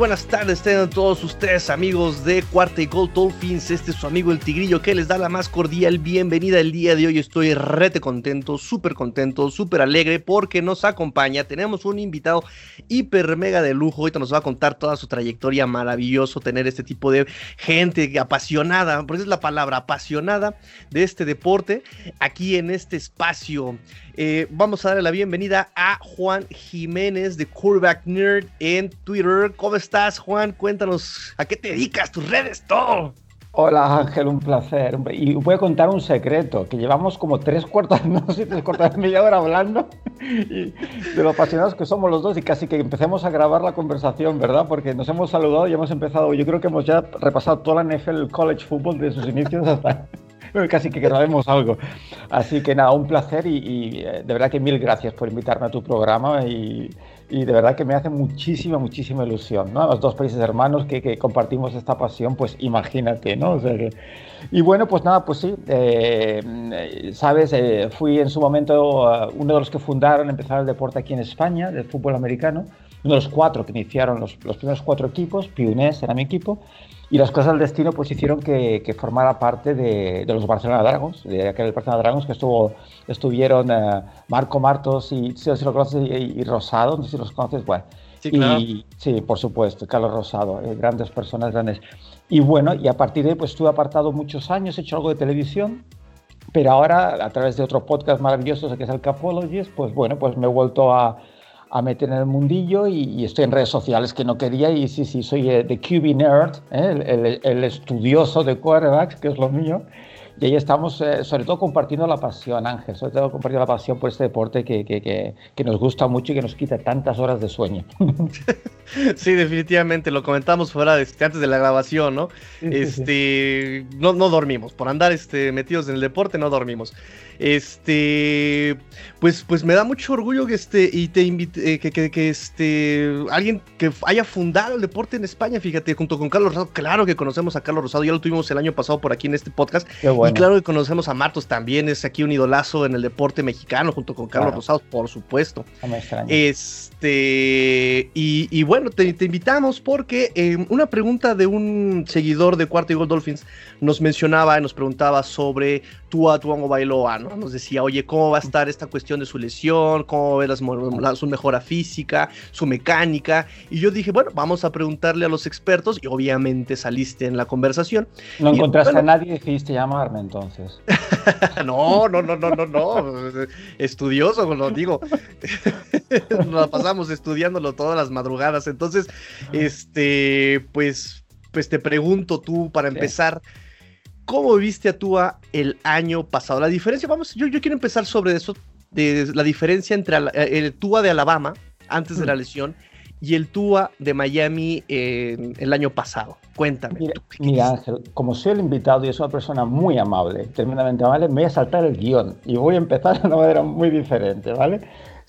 Buenas tardes, tengan todos ustedes amigos de Cuarta y Gold Dolphins. Este es su amigo el Tigrillo que les da la más cordial bienvenida el día de hoy. Estoy rete contento, súper contento, súper alegre porque nos acompaña. Tenemos un invitado hiper mega de lujo. Ahorita nos va a contar toda su trayectoria. Maravilloso tener este tipo de gente apasionada, porque es la palabra apasionada de este deporte aquí en este espacio. Eh, vamos a darle la bienvenida a Juan Jiménez de Quarterback Nerd en Twitter. ¿Cómo estás, Juan? Cuéntanos a qué te dedicas, tus redes, todo. Hola Ángel, un placer. Y voy a contar un secreto, que llevamos como tres cuartos, no sé, tres cuartos de media hora hablando y de lo apasionados que somos los dos y casi que empecemos a grabar la conversación, ¿verdad? Porque nos hemos saludado y hemos empezado, yo creo que hemos ya repasado toda la NFL, college football de sus inicios hasta casi que grabemos algo. Así que nada, un placer y, eh, de verdad que mil gracias por invitarme a tu programa y, y de verdad que me hace muchísima, muchísima ilusión, ¿no? Los dos países hermanos que, que compartimos esta pasión, pues imagínate, ¿no? O sea que... Y bueno, pues nada, pues sí, eh, sabes, eh, fui en su momento uno de los que fundaron, empezaron el deporte aquí en España, del fútbol americano, uno de los cuatro que iniciaron los, los primeros cuatro equipos, Piunés era mi equipo, y las cosas del destino pues hicieron que, que formara parte de, de, los Barcelona Dragons, de aquel Barcelona Dragons que estuvo, estuvieron uh, Marco Martos y, si, lo conoces, y, y, Rosado, no sé si los conoces, bueno. Sí, claro. Y, sí, por supuesto, Carlos Rosado, eh, grandes personas, grandes. Y bueno, y a partir de ahí pues estuve apartado muchos años, he hecho algo de televisión, pero ahora a través de otro podcast maravilloso que es el Capologist, pues bueno, pues me he vuelto a a meter en el mundillo y, y, estoy en redes sociales que no quería y sí, sí, soy de QB Nerd, ¿eh? el, el, el, estudioso de quarterbacks, que es lo mío. Y ahí estamos, eh, sobre todo compartiendo la pasión, Ángel, sobre todo compartiendo la pasión por este deporte que, que, que, que nos gusta mucho y que nos quita tantas horas de sueño. sí, definitivamente, lo comentamos fuera de, este, antes de la grabación, ¿no? Este. No, no dormimos, por andar este, metidos en el deporte no dormimos. Este, pues, pues me da mucho orgullo que este, y te invite, eh, que, que, que, este, alguien que haya fundado el deporte en España, fíjate, junto con Carlos Rosado, claro que conocemos a Carlos Rosado, ya lo tuvimos el año pasado por aquí en este podcast, bueno. y claro que conocemos a Martos también, es aquí un idolazo en el deporte mexicano, junto con Carlos claro. Rosado, por supuesto. No este, y, y, bueno, te, te invitamos porque eh, una pregunta de un seguidor de Cuarto y Gol Dolphins nos mencionaba y nos preguntaba sobre Tua Tuango Bailoa, ¿no? Nos decía, oye, ¿cómo va a estar esta cuestión de su lesión? ¿Cómo ve las, la, su mejora física, su mecánica? Y yo dije, bueno, vamos a preguntarle a los expertos y obviamente saliste en la conversación. No y, encontraste bueno, a nadie y decidiste llamarme entonces. no, no, no, no, no, no. Estudioso, lo digo. Nos pasamos estudiándolo todas las madrugadas. Entonces, este, pues, pues te pregunto tú para empezar. Sí. ¿Cómo viste a Tua el año pasado? La diferencia, vamos, yo, yo quiero empezar sobre eso, de, de la diferencia entre el Tua de Alabama antes de la lesión y el Tua de Miami eh, el año pasado. Cuéntame. Mira, mira, Ángel, como soy el invitado y es una persona muy amable, tremendamente amable, me voy a saltar el guion y voy a empezar de una manera muy diferente, ¿vale?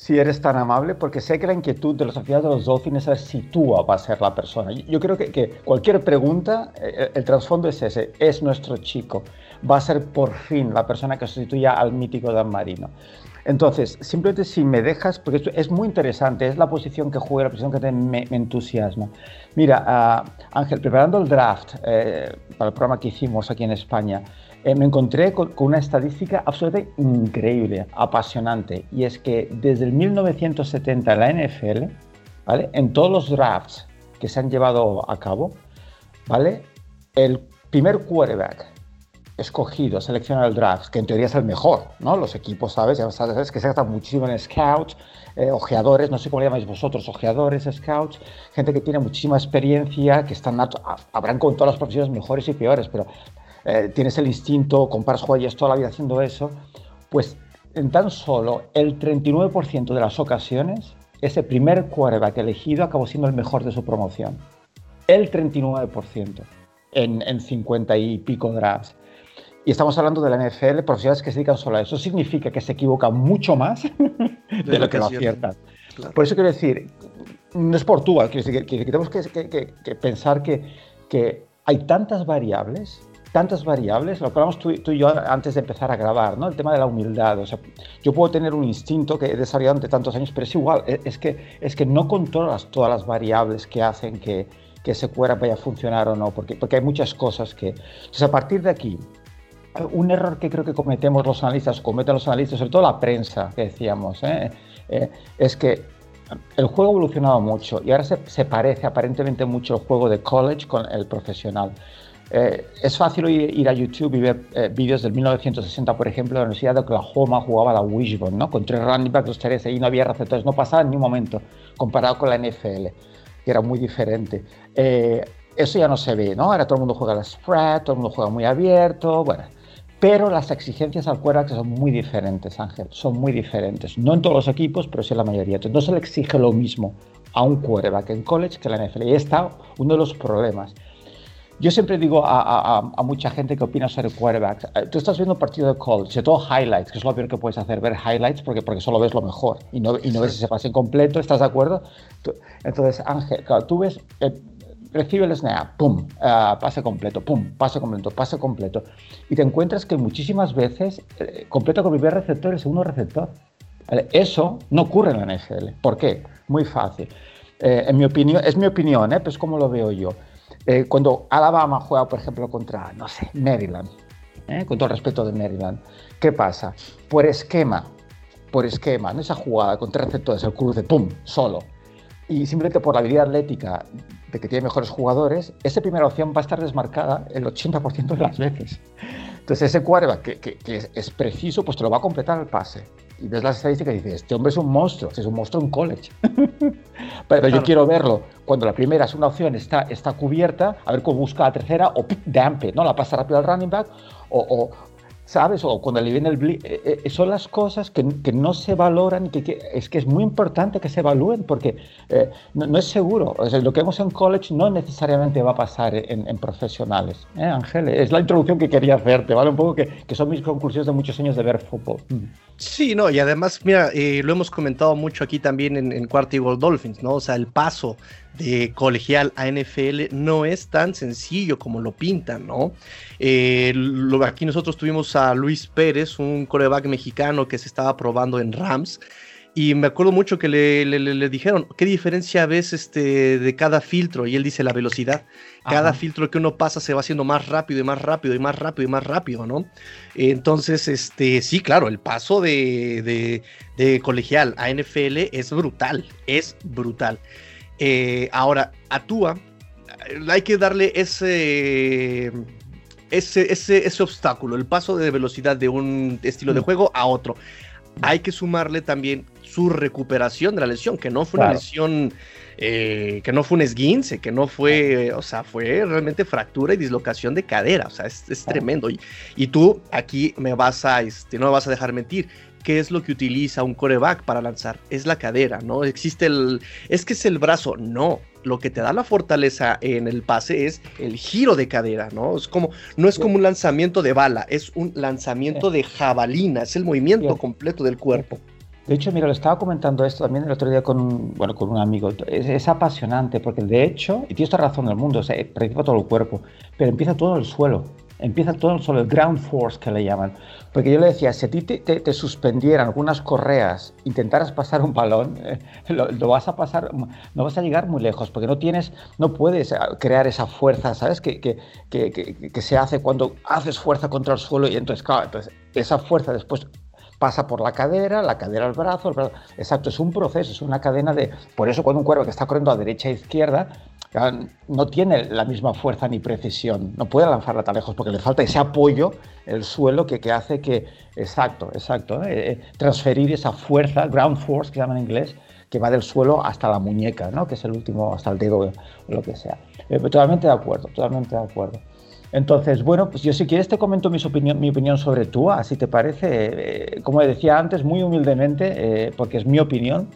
Si eres tan amable, porque sé que la inquietud de los aficionados de los Dolphins es si Tua va a ser la persona. Yo creo que, que cualquier pregunta, el, eh, el, trasfondo es ese, es nuestro chico, va a ser por fin la persona que sustituya al mítico Dan Marino. Entonces, simplemente si me dejas, porque es muy interesante, es la posición que juega, la posición que te, me, entusiasma. Mira, uh, Ángel, preparando el draft eh, para el programa que hicimos aquí en España, eh, me encontré con, con, una estadística absolutamente increíble, apasionante, y es que desde el 1970 en la NFL, ¿vale? en todos los drafts que se han llevado a cabo, ¿vale? el primer quarterback escogido, seleccionado el draft, que en teoría es el mejor, ¿no? Los equipos, ¿sabes? Ya sabes que se gasta muchísimo en scouts, eh, ojeadores, no sé cómo le llamáis vosotros, ojeadores, scouts, gente que tiene muchísima experiencia, que están, habrán con todas las profesiones mejores y peores, pero eh, tienes el instinto, comparas joyas toda la vida haciendo eso, pues en tan solo el 39% de las ocasiones, ese primer quarterback elegido acabó siendo el mejor de su promoción. El 39% en, en 50 y pico drafts. Y estamos hablando de la NFL, profesionales que se dedican solo a eso. Significa que se equivocan mucho más de, de lo que lo aciertan. Claro. Por eso quiero decir, no es por tú, quiero decir que, que, tenemos que, que pensar que, que hay tantas variables tantas variables, lo que hablamos tú, y yo antes de empezar a grabar, ¿no? El tema de la humildad. O sea, yo puedo tener un instinto que he desarrollado durante tantos años, pero es igual, e, es que, es que no controlas todas las variables que hacen que, que ese cuerpo vaya a funcionar o no, porque, porque hay muchas cosas que... Entonces, a partir de aquí, un error que creo que cometemos los analistas, cometen los analistas, sobre todo la prensa, que decíamos, ¿eh? Eh, es que el juego ha evolucionado mucho y ahora se, se, parece aparentemente mucho el juego de college con el profesional. Eh, es fácil ir, a YouTube y ver eh, vídeos del 1960, por ejemplo, la Universidad de Oklahoma jugaba la Wishbone, ¿no? Con tres running backs, los tres ahí no había receptores, no pasaba en ningún momento, comparado con la NFL, que era muy diferente. Eh, eso ya no se ve, ¿no? Ahora todo el mundo juega la spread, todo el mundo juega muy abierto, bueno. Pero las exigencias al quarterback son muy diferentes, Ángel, son muy diferentes. No en todos los equipos, pero sí en la mayoría. Entonces no se le exige lo mismo a un quarterback en college que en la NFL. Y está uno de los problemas. Yo siempre digo a, mucha gente que opina sobre quarterbacks, eh, tú estás viendo un partido de college, sobre todo highlights, que es lo peor que puedes hacer, ver highlights porque, porque solo ves lo mejor y no, y no ves ese pase completo, ¿estás de acuerdo? Entonces, Ángel, claro, tú ves, eh, recibe el snap, pum, uh, pase completo, pum, pase completo, pase completo, y te encuentras que muchísimas veces eh, completa con el primer receptor y el segundo receptor. Eso no ocurre en la NFL. ¿Por qué? Muy fácil. en mi opinión, es mi opinión, ¿eh? pues como lo veo yo. Eh, cuando Alabama juega, por ejemplo, contra, no sé, Maryland, ¿eh? con todo el respeto de Maryland, ¿qué pasa? Por esquema, por esquema, en esa jugada contra receptores, el cruce, ¡pum!, solo. Y simplemente por la habilidad atlética de que tiene mejores jugadores, esa primera opción va a estar desmarcada el 80% de las veces. Entonces ese quarterback que, es preciso, pues te lo va a completar el pase y ves las estadísticas y dices, este hombre es un monstruo, es un monstruo en college. Pero yo quiero verlo cuando la primera es una opción, está, está cubierta, a ver cómo busca la tercera, o dampe, ¿no? La pasa rápido al running back, o, ¿sabes? O cuando le viene el blitz. Eh, eh, son las cosas que, que, no se valoran y que, es que es muy importante que se evalúen porque eh, no, es seguro. O sea, lo que vemos en college no necesariamente va a pasar en, en profesionales. ¿eh, Ángel? Es la introducción que quería hacerte, ¿vale? Un poco que, que son mis conclusiones de muchos años de ver fútbol. Mm. Sí, no, y además, mira, lo hemos comentado mucho aquí también en, en Cuarto Dolphins, ¿no? O sea, el paso de colegial a NFL no es tan sencillo como lo pintan, ¿no? Eh, aquí nosotros tuvimos a Luis Pérez, un coreback mexicano que se estaba probando en Rams. Y me acuerdo mucho que le, dijeron, ¿qué diferencia ves este, de cada filtro? Y él dice la velocidad. Cada filtro que uno pasa se va haciendo más rápido y más rápido y más rápido y más rápido, ¿no? Entonces, este, sí, claro, el paso de, de colegial a NFL es brutal, es brutal. Eh, ahora, Tua, hay que darle ese, ese, ese, obstáculo, el paso de velocidad de un estilo de mm. juego a otro. Hay que sumarle también su recuperación de la lesión, que no fue una lesión, eh, que no fue un esguince, que no fue, o sea, fue realmente fractura y dislocación de cadera, o sea, es, tremendo. Y, y, tú aquí me vas a, este, no me vas a dejar mentir, qué es lo que utiliza un coreback para lanzar. Es la cadera, ¿no? Existe el. Es que es el brazo. No. Lo que te da la fortaleza en el pase es el giro de cadera, ¿no? Es como, no es como un lanzamiento de bala, es un lanzamiento de jabalina, es el movimiento completo del cuerpo. De hecho, mira, lo estaba comentando esto también el otro día con un, bueno, con un amigo. Es, apasionante porque de hecho, y tienes toda razón del mundo, o sea, participa todo el cuerpo, pero empieza todo el suelo empieza todo suelo, el ground force que le llaman. Porque yo le decía, si a ti te, suspendieran algunas correas, intentaras pasar un balón, eh, lo, vas a pasar, no vas a llegar muy lejos, porque no tienes, no puedes eh, crear esa fuerza, ¿sabes? Que, que, que, que se hace cuando haces fuerza contra el suelo y entonces, claro, entonces esa fuerza después pasa por la cadera, la cadera al brazo, el brazo. Exacto, es un proceso, es una cadena de... Por eso cuando un cuervo que está corriendo a derecha e izquierda, no tiene la misma fuerza ni precisión, no puede lanzarla tan lejos porque le falta ese apoyo, el suelo, que, que hace que, exacto, exacto, eh, eh, transferir esa fuerza, ground force que llaman en inglés, que va del suelo hasta la muñeca, ¿no? que es el último, hasta el dedo, lo que sea. Eh, totalmente de acuerdo, totalmente de acuerdo. Entonces, bueno, pues yo si quieres te comento mi opinión, mi opinión sobre Tua, si te parece, como decía antes, muy humildemente, porque es mi opinión,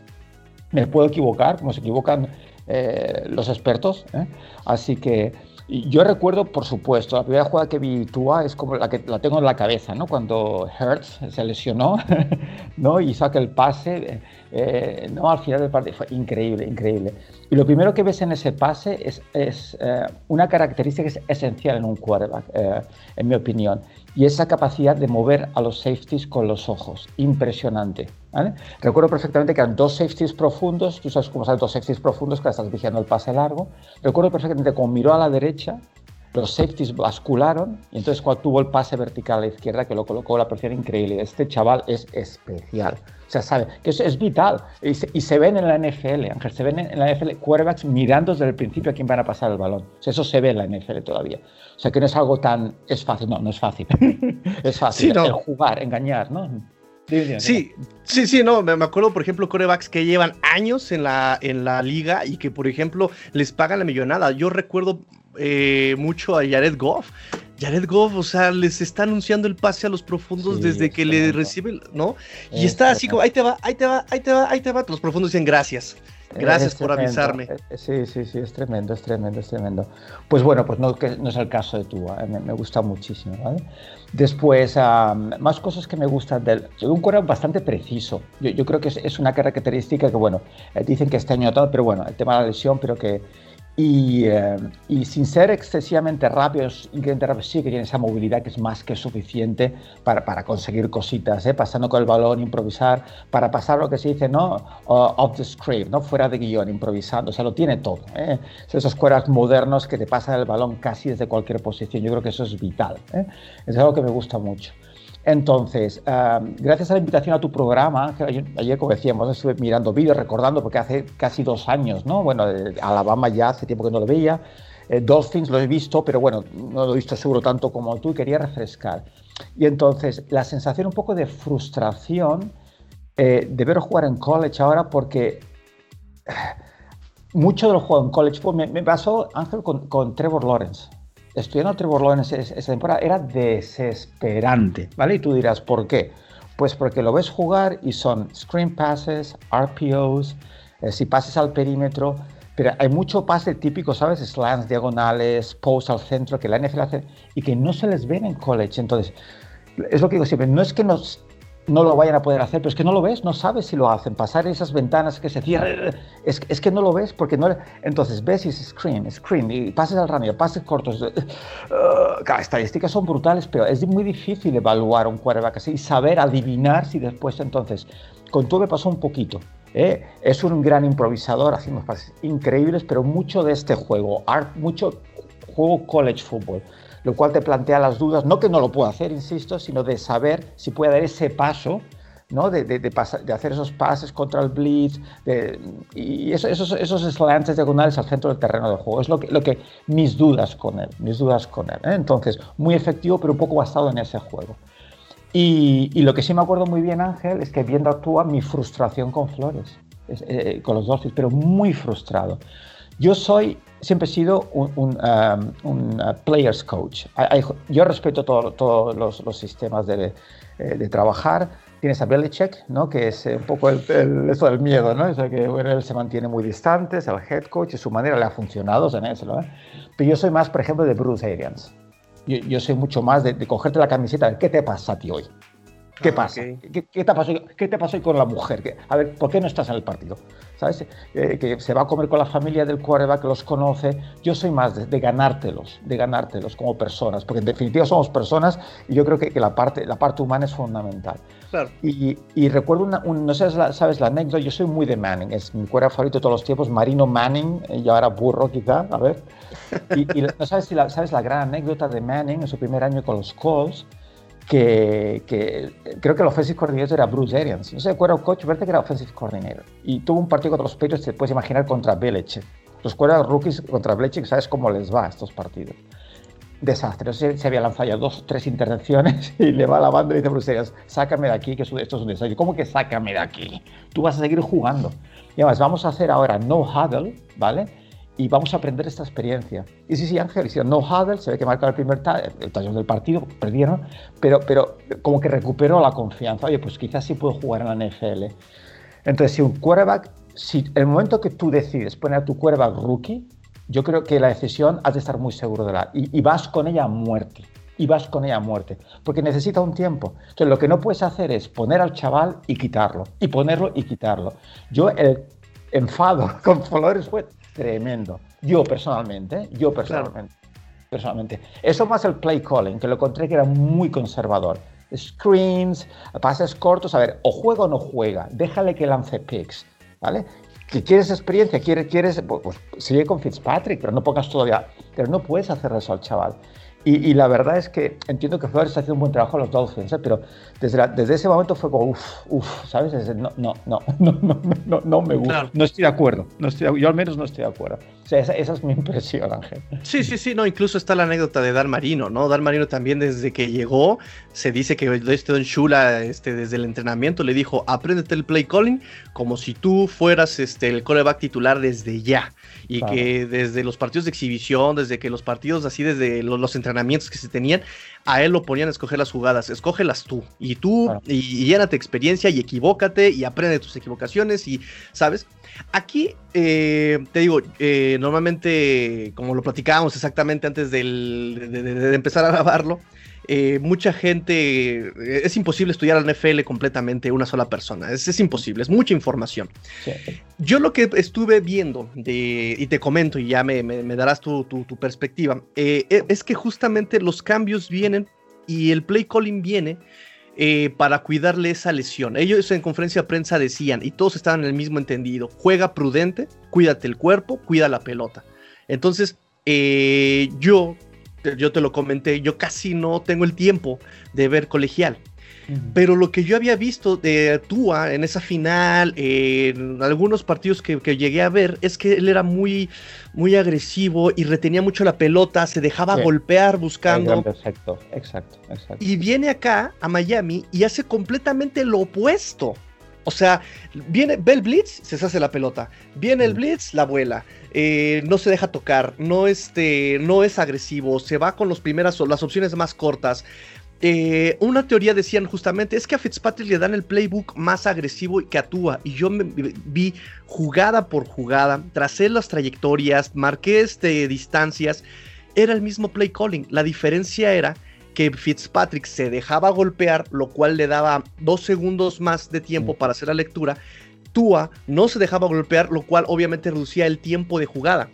me puedo equivocar, como se equivocan eh, los expertos. ¿eh? Así que yo recuerdo, por supuesto, la primera jugada que vi Tua es como la que la tengo en la cabeza, ¿no? Cuando Hertz se lesionó, ¿no? Y saca el pase, eh, ¿no? Al final del partido fue increíble, increíble. Y lo primero que ves en ese pase es, es eh, una característica que es esencial en un quarterback, eh, en mi opinión, y esa capacidad de mover a los safeties con los ojos. Impresionante. Recuerdo perfectamente que eran dos safeties profundos, tú sabes cómo son dos safeties profundos que estás vigilando el pase largo. Recuerdo perfectamente cómo miró a la derecha, los safeties bascularon y entonces cuando tuvo el pase vertical a la izquierda que lo colocó la presión increíble. Este chaval es especial. O sea, sabe que eso es vital. Y se, ven en la NFL, Ángel, se ven en la NFL quarterbacks mirando desde el principio a quién van a pasar el balón. O sea, eso se ve en la NFL todavía. O sea, que no es algo tan... Es fácil, no, no es fácil. es fácil jugar, engañar, ¿no? Sí, sí, sí, no, me acuerdo, por ejemplo, corebacks que llevan años en la, en la liga y que, por ejemplo, les pagan la millonada. Yo recuerdo eh, mucho a Jared Goff. Jared Goff, o sea, les está anunciando el pase a los profundos desde que le recibe, ¿no? Y está así como, ahí te va, ahí te va, ahí te va, ahí te va. Los profundos dicen gracias. Gracias por avisarme. Eh, sí, sí, sí, es tremendo, es tremendo, es tremendo. Pues bueno, pues no, que no es el caso de tú, ¿eh? me, gusta muchísimo, ¿vale? Después, más cosas que me gustan del... Yo un cuero bastante preciso. Yo, creo que es, una característica que, bueno, dicen que este año pero bueno, el tema de la lesión, pero que eh, y, sin ser excesivamente rápidos, sí que tiene esa movilidad que es más que suficiente para, para conseguir cositas, ¿eh? pasando con el balón, improvisar, para pasar lo que se dice, ¿no? off the script, ¿no? Fuera de guion, improvisando, o sea, lo tiene todo. ¿eh? Esos cueras modernos que te pasan el balón casi desde cualquier posición, yo creo que eso es vital. ¿eh? Es algo que me gusta mucho. Entonces, gracias a la invitación a tu programa, ayer, como decíamos, estuve mirando vídeos, recordando, porque hace casi dos años, ¿no? Bueno, Alabama ya hace tiempo que no lo veía. Eh, Dolphins lo he visto, pero bueno, no lo he visto seguro tanto como tú y quería refrescar. Y entonces, la sensación un poco de frustración eh, de ver jugar en college ahora, porque eh, mucho de los juegos en college, pues me, pasó, Ángel, con Trevor Lawrence estudiando Trevor Lawrence esa temporada era desesperante, ¿vale? Y tú dirás, ¿por qué? Pues porque lo ves jugar y son screen passes, RPOs, eh, si pases al perímetro, pero hay mucho pase típico, ¿sabes? Slants, diagonales, posts al centro que la NFL hace y que no se les ven en college. Entonces, es lo que digo siempre, no es que nos no lo vayan a poder hacer, pero es que no lo ves, no sabes si lo hacen. Pasar esas ventanas que se cierran, es, es que no lo ves porque no. Entonces ves y es screen, screen, y pases al running, pases cortos. Uh, estadísticas son brutales, pero es muy difícil evaluar un quarterback así y saber adivinar si después entonces. Con todo me pasó un poquito. ¿eh? Es un gran improvisador, hacemos pases increíbles, pero mucho de este juego, art, mucho juego college football lo cual te plantea las dudas, no que no lo pueda hacer, insisto, sino de saber si puede dar ese paso, ¿no? de, de, de, hacer esos pases contra el blitz, y esos, esos slants diagonales al centro del terreno de juego. Es lo que, lo que mis dudas con él, mis dudas con él. ¿eh? Entonces, muy efectivo, pero un poco basado en ese juego. Y, y, lo que sí me acuerdo muy bien, Ángel, es que viendo actúa mi frustración con Flores, eh, con los Dolphins, pero muy frustrado. Yo soy, siempre he sido un, um, uh, players coach. yo respeto todos los, sistemas de, eh, de, trabajar. Tienes a Belichick, ¿no? que es un poco el, eso del miedo, ¿no? O que él se mantiene muy distante, es el head coach y su manera le ha funcionado, ¿eh? Pero yo soy más, por ejemplo, de Bruce Arians. Yo, soy mucho más de, de cogerte la camiseta, ¿qué te pasa a ti hoy? ¿Qué ah, pasa? ¿Qué, te pasó, ¿Qué, te pasó, con la mujer? A ver, ¿por qué no estás en el partido? ¿Sabes? Eh, que se va a comer con la familia del quarterback, que los conoce. Yo soy más de, ganártelos, de ganártelos como personas, porque en definitiva somos personas y yo creo que, que la, parte, la parte humana es fundamental. Claro. Y, y, recuerdo, una, no sé, sabes la anécdota, yo soy muy de Manning, es mi quarterback favorito de todos los tiempos, Marino Manning, y ahora burro quizá, a ver. Y, no sabes si la, sabes la gran anécdota de Manning en su primer año con los Colts que, creo que el offensive coordinator era Bruce Arians. No sé, acuerdo, coach, verte que era offensive coordinator. Y tuvo un partido contra los Patriots, te puedes imaginar, contra Belichick. Los cuerdas rookies contra Belichick, sabes cómo les va a estos partidos. Desastre. Se, se había lanzado ya dos tres intervenciones y le va a la banda y dice Bruce Arians, sácame de aquí, que esto es un desastre. ¿Cómo que sácame de aquí? Tú vas a seguir jugando. Y además, vamos a hacer ahora no huddle, ¿vale? Y vamos a aprender esta experiencia. Y sí, sí, Ángel, hicieron no huddle, se ve que marcaron el primer el taller del partido, perdieron, pero, pero como que recuperó la confianza. Oye, pues quizás sí puedo jugar en la NFL. Entonces, si un quarterback, si el momento que tú decides poner a tu quarterback rookie, yo creo que la decisión has de estar muy seguro de la... Y, vas con ella a muerte. Y vas con ella a muerte. Porque necesita un tiempo. Entonces, lo que no puedes hacer es poner al chaval y quitarlo. Y ponerlo y quitarlo. Yo el enfado con Flores fue tremendo. Yo personalmente, yo personalmente. Personalmente. Eso más el play calling, que lo encontré que era muy conservador. Screens, pases cortos. A ver, o juega o no juega. Déjale que lance picks. ¿Vale? que quieres experiencia, quieres, quieres pues, pues, sigue con Fitzpatrick, pero no pongas todavía, pero no puedes hacer eso al chaval. Y, la verdad es que entiendo que Flores está haciendo un buen trabajo a los Dolphins, ¿eh? pero desde, desde ese momento fue como, uff, uff, ¿sabes? No, no, no, no, no, no, no me gusta. No estoy de acuerdo. No estoy, yo al menos no estoy de acuerdo. O sea, esa, es mi impresión, Ángel. Sí, sí, sí, no, incluso está la anécdota de Dan Marino, ¿no? Dan Marino también desde que llegó, se dice que este Don Shula, este, desde el entrenamiento, le dijo, apréndete el play calling como si tú fueras este, el coreback titular desde ya y que desde los partidos de exhibición, desde que los partidos así, desde los, entrenamientos que se tenían, a él lo ponían a escoger las jugadas, escógelas tú, y tú, y, llénate experiencia, y equivócate, y aprende tus equivocaciones, y, ¿sabes? Aquí, eh, te digo, eh, normalmente, como lo platicábamos exactamente antes de, empezar a grabarlo, eh, mucha gente, es imposible estudiar al NFL completamente una sola persona, es, imposible, es mucha información. Yo lo que estuve viendo, de, y te comento y ya me, darás tu, perspectiva, es que justamente los cambios vienen y el play calling viene eh, para cuidarle esa lesión. Ellos en conferencia de prensa decían, y todos estaban en el mismo entendido, juega prudente, cuídate el cuerpo, cuida la pelota. Entonces, eh, yo, yo te lo comenté, yo casi no tengo el tiempo de ver colegial. Pero lo que yo había visto de Tua en esa final, en algunos partidos que, llegué a ver, es que él era muy, muy agresivo y retenía mucho la pelota, se dejaba golpear buscando. Exacto, exacto, exacto. Y viene acá a Miami y hace completamente lo opuesto. O sea, viene, ve el blitz, se hace la pelota. Viene el blitz, la vuela. Eh, no se deja tocar, no, este, no es agresivo, se va con los primeras, las opciones más cortas. Eh, una teoría decían justamente es que a Fitzpatrick le dan el playbook más agresivo que actúa y yo me vi jugada por jugada, tracé las trayectorias, marqué este, distancias, era el mismo play calling, la diferencia era que Fitzpatrick se dejaba golpear, lo cual le daba dos segundos más de tiempo para hacer la lectura, Tua no se dejaba golpear, lo cual obviamente reducía el tiempo de jugada.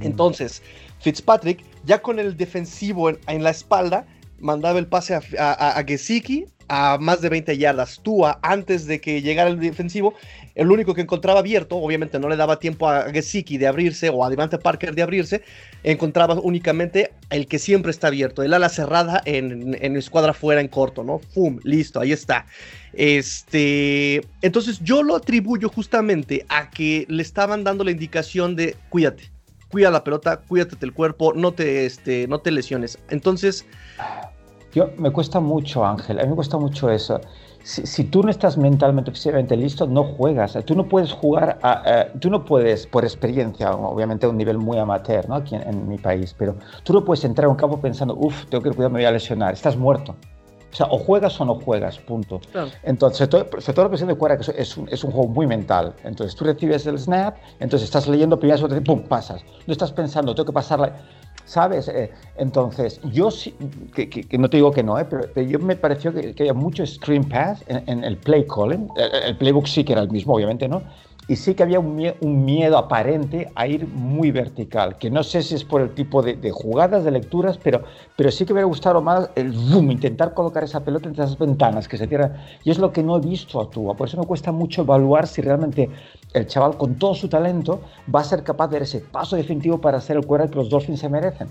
Entonces, Fitzpatrick, ya con el defensivo en la espalda, mandaba el pase a, a, Gesicki a más de 20 yardas. Tua, antes de que llegara el defensivo, el único que encontraba abierto, obviamente no le daba tiempo a Gesicki de abrirse o a Devante Parker de abrirse, encontraba únicamente el que siempre está abierto, el ala cerrada en, en escuadra fuera en corto, ¿no? ¡Fum! Listo, ahí está. Este, entonces yo lo atribuyo justamente a que le estaban dando la indicación de cuídate, cuida la pelota, cuídate del cuerpo, no te, este, no te lesiones. Entonces, yo, me cuesta mucho, Ángel, a mí me cuesta mucho eso. Si, tú no estás mentalmente, físicamente listo, no juegas. Tú no puedes jugar, tú no puedes, por experiencia, obviamente a un nivel muy amateur, ¿no? Aquí en, mi país, pero tú no puedes entrar a un campo pensando, uff, tengo que cuidar, me voy a lesionar. Estás muerto. O sea, o juegas o no juegas, punto. Entonces, sobre todo la presión de cuerda, que es un, es un, juego muy mental. Entonces, tú recibes el snap, entonces estás leyendo primero, pum, pasas. No estás pensando, tengo que pasarla. ¿Sabes? Eh, entonces, yo sí, que, no te digo que no, eh, pero, yo me pareció que, había mucho screen pass en, el play calling. El, el, playbook sí que era el mismo, obviamente, ¿no? Y sí que había un, miedo aparente a ir muy vertical, que no sé si es por el tipo de, jugadas, de lecturas, pero, pero sí que me hubiera gustado más el boom, intentar colocar esa pelota entre esas ventanas que se cierran. Y es lo que no he visto a Tua, por eso me cuesta mucho evaluar si realmente el chaval con todo su talento va a ser capaz de dar ese paso definitivo para hacer el cuerda que los Dolphins se merecen.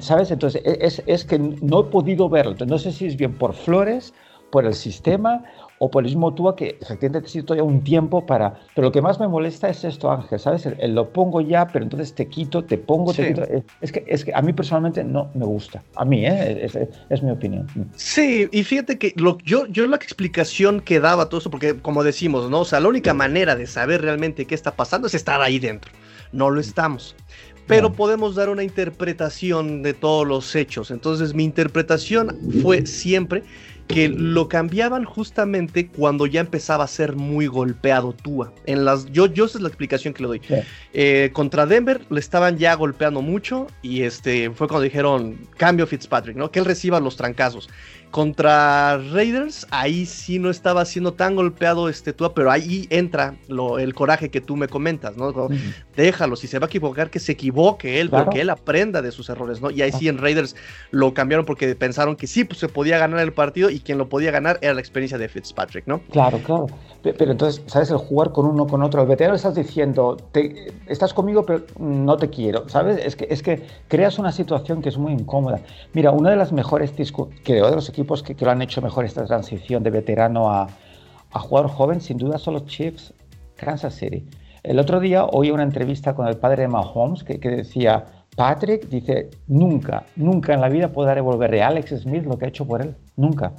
¿Sabes? Entonces, e, es, es que no he podido verlo. no sé si es bien por Flores, por el sistema o por el mismo tú que efectivamente necesito ya un tiempo para... Pero lo que más me molesta es esto, Ángel, ¿sabes? El, lo pongo ya, pero entonces te quito, te pongo, te quito. Es que, es que a mí personalmente no me gusta. A mí, ¿eh? Es, mi opinión. Sí, y fíjate que lo, yo, yo la explicación que daba todo eso, porque como decimos, ¿no? O sea, la única manera de saber realmente qué está pasando es estar ahí dentro. No lo estamos pero podemos dar una interpretación de todos los hechos. Entonces mi interpretación fue siempre que lo cambiaban justamente cuando ya empezaba a ser muy golpeado Tua. En las, yo, yo esa es la explicación que le doy. Eh, contra Denver le estaban ya golpeando mucho y este fue cuando dijeron cambio Fitzpatrick, ¿no? Que él reciba los trancazos. Contra Raiders, ahí sí no estaba siendo tan golpeado este Tua, pero ahí entra lo, el coraje que tú me comentas, ¿no? Déjalo, si se va a equivocar, que se equivoque él, porque él aprenda de sus errores, ¿no? Y ahí sí en Raiders lo cambiaron porque pensaron que sí, pues se podía ganar el partido y quien lo podía ganar era la experiencia de Fitzpatrick, ¿no? Claro, claro. Pero entonces, ¿sabes? El jugar con uno con otro, el veterano estás diciendo, te, estás conmigo, pero no te quiero, ¿sabes? Es que, es que creas una situación que es muy incómoda. Mira, una de las mejores que de los equipos que, lo han hecho mejor esta transición de veterano a, jugador joven, sin duda son los Chiefs, Kansas City. El otro día oí una entrevista con el padre de Mahomes que, que decía, Patrick dice, nunca, nunca en la vida podrá devolverle a Alex Smith lo que ha hecho por él, nunca.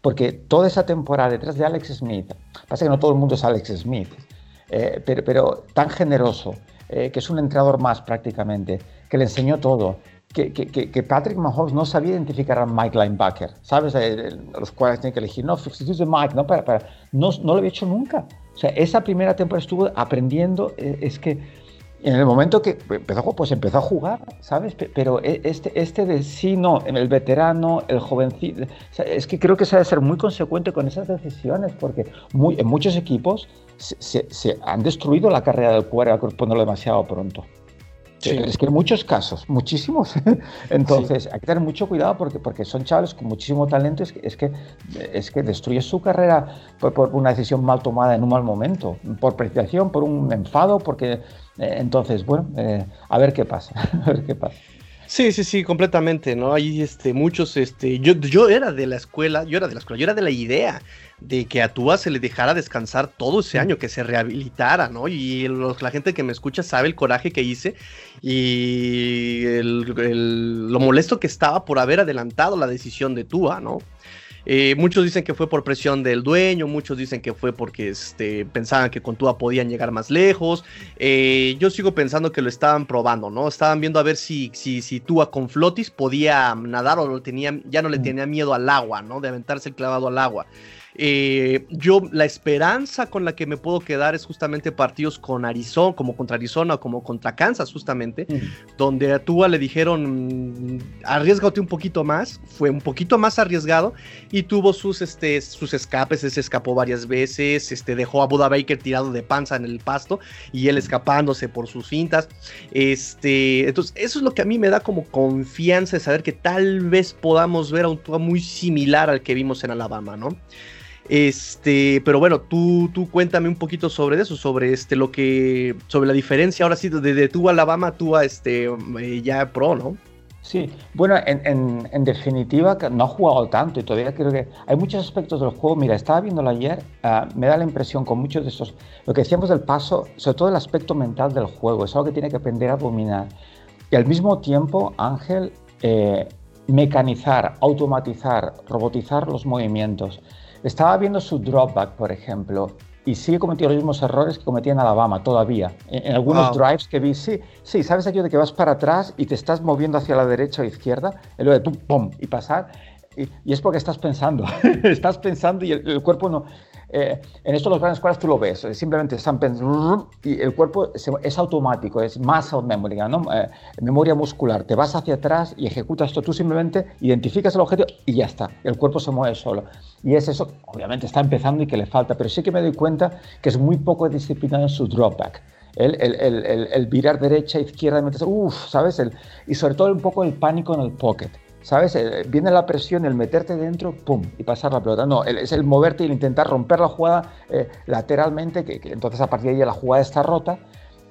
Porque toda esa temporada detrás de Alex Smith, pasa que no todo el mundo es Alex Smith, eh, pero, pero, tan generoso, eh, que es un entrenador más prácticamente, que le enseñó todo, que, que, que, Patrick Mahomes no sabía identificar a Mike Linebacker, ¿sabes? los cuales tiene que elegir, no, sustituye Mike, no, para, para, no, no lo había hecho nunca. O sea, esa primera temporada estuvo aprendiendo, eh, es que en el momento que empezó, pues empezó a jugar, ¿sabes? Pero e, este, este de sí, no, el veterano, el jovencito, es que creo que se debe ser muy consecuente con esas decisiones, porque muy, en muchos equipos se, se, han destruido la carrera del quarterback poniéndolo demasiado pronto. Es que muchos casos, muchísimos. Entonces, hay que tener mucho cuidado porque, porque son chavales con muchísimo talento. Es que, es que, es que destruye su carrera por, por, una decisión mal tomada en un mal momento, por precipitación, por un enfado, porque. Eh, entonces, bueno, eh, a ver qué pasa. a ver qué pasa. Sí, sí, sí, completamente, ¿no? Hay este, muchos, este, yo, yo era de la escuela, yo era de la escuela, yo era de la idea de que a Tua se le dejara descansar todo ese año, que se rehabilitara, ¿no? Y la gente que me escucha sabe el coraje que hice y lo molesto que estaba por haber adelantado la decisión de Tua, ¿no? Eh, muchos dicen que fue por presión del dueño, muchos dicen que fue porque este, pensaban que con Tua podían llegar más lejos. Eh, yo sigo pensando que lo estaban probando, ¿no? Estaban viendo a ver si, si, si Tua con Flotis podía nadar o lo tenía, ya no le tenía miedo al agua, ¿no? De aventarse el clavado al agua. Eh, yo la esperanza con la que me puedo quedar es justamente partidos con Arizona, como contra Arizona o como contra Kansas justamente, donde a Tua le dijeron arriesgate un poquito más, fue un poquito más arriesgado y tuvo sus, este, sus escapes, se escapó varias veces, este, dejó a Buda Baker tirado de panza en el pasto y él escapándose por sus fintas. Este, entonces, eso es lo que a mí me da como confianza de saber que tal vez podamos ver a un Tua muy similar al que vimos en Alabama, ¿no? Este, pero bueno, tú, tú cuéntame un poquito sobre eso, sobre este, lo que, sobre la diferencia ahora sí de, de tú Alabama, tú a este, eh, ya pro, ¿no? Sí, bueno, en, en, definitiva no ha jugado tanto y todavía creo que hay muchos aspectos del juego. Mira, estaba viéndolo ayer, uh, me da la impresión con muchos de estos, lo que decíamos del paso, sobre todo el aspecto mental del juego, es algo que tiene que aprender a dominar. Y al mismo tiempo, Ángel, eh, mecanizar, automatizar, robotizar los movimientos. Estaba viendo su dropback, por ejemplo, y sigue cometiendo los mismos errores que cometía en Alabama todavía. En, algunos drives que vi, sí, sí, ¿sabes aquello de que vas para atrás y te estás moviendo hacia la derecha o izquierda? En lo de pum, pum, y pasar. Y, es porque estás pensando, estás pensando y el, cuerpo no... Eh, en esto los grandes escuelas tú lo ves, simplemente están pensando y el cuerpo es automático, es muscle memory, ¿no? Eh, memoria muscular. Te vas hacia atrás y ejecutas esto, tú simplemente identificas el objetivo y ya está, el cuerpo se mueve solo. Y es eso, obviamente está empezando y que le falta, pero sí que me doy cuenta que es muy poco disciplinado en su dropback. El, el, el, el virar derecha, izquierda, uff, ¿sabes? y sobre todo un poco el pánico en el pocket. ¿Sabes? Eh, viene la presión, el meterte dentro, ¡pum! y pasar la pelota. No, es el moverte y el intentar romper la jugada eh, lateralmente, que, entonces a partir de ahí la jugada está rota.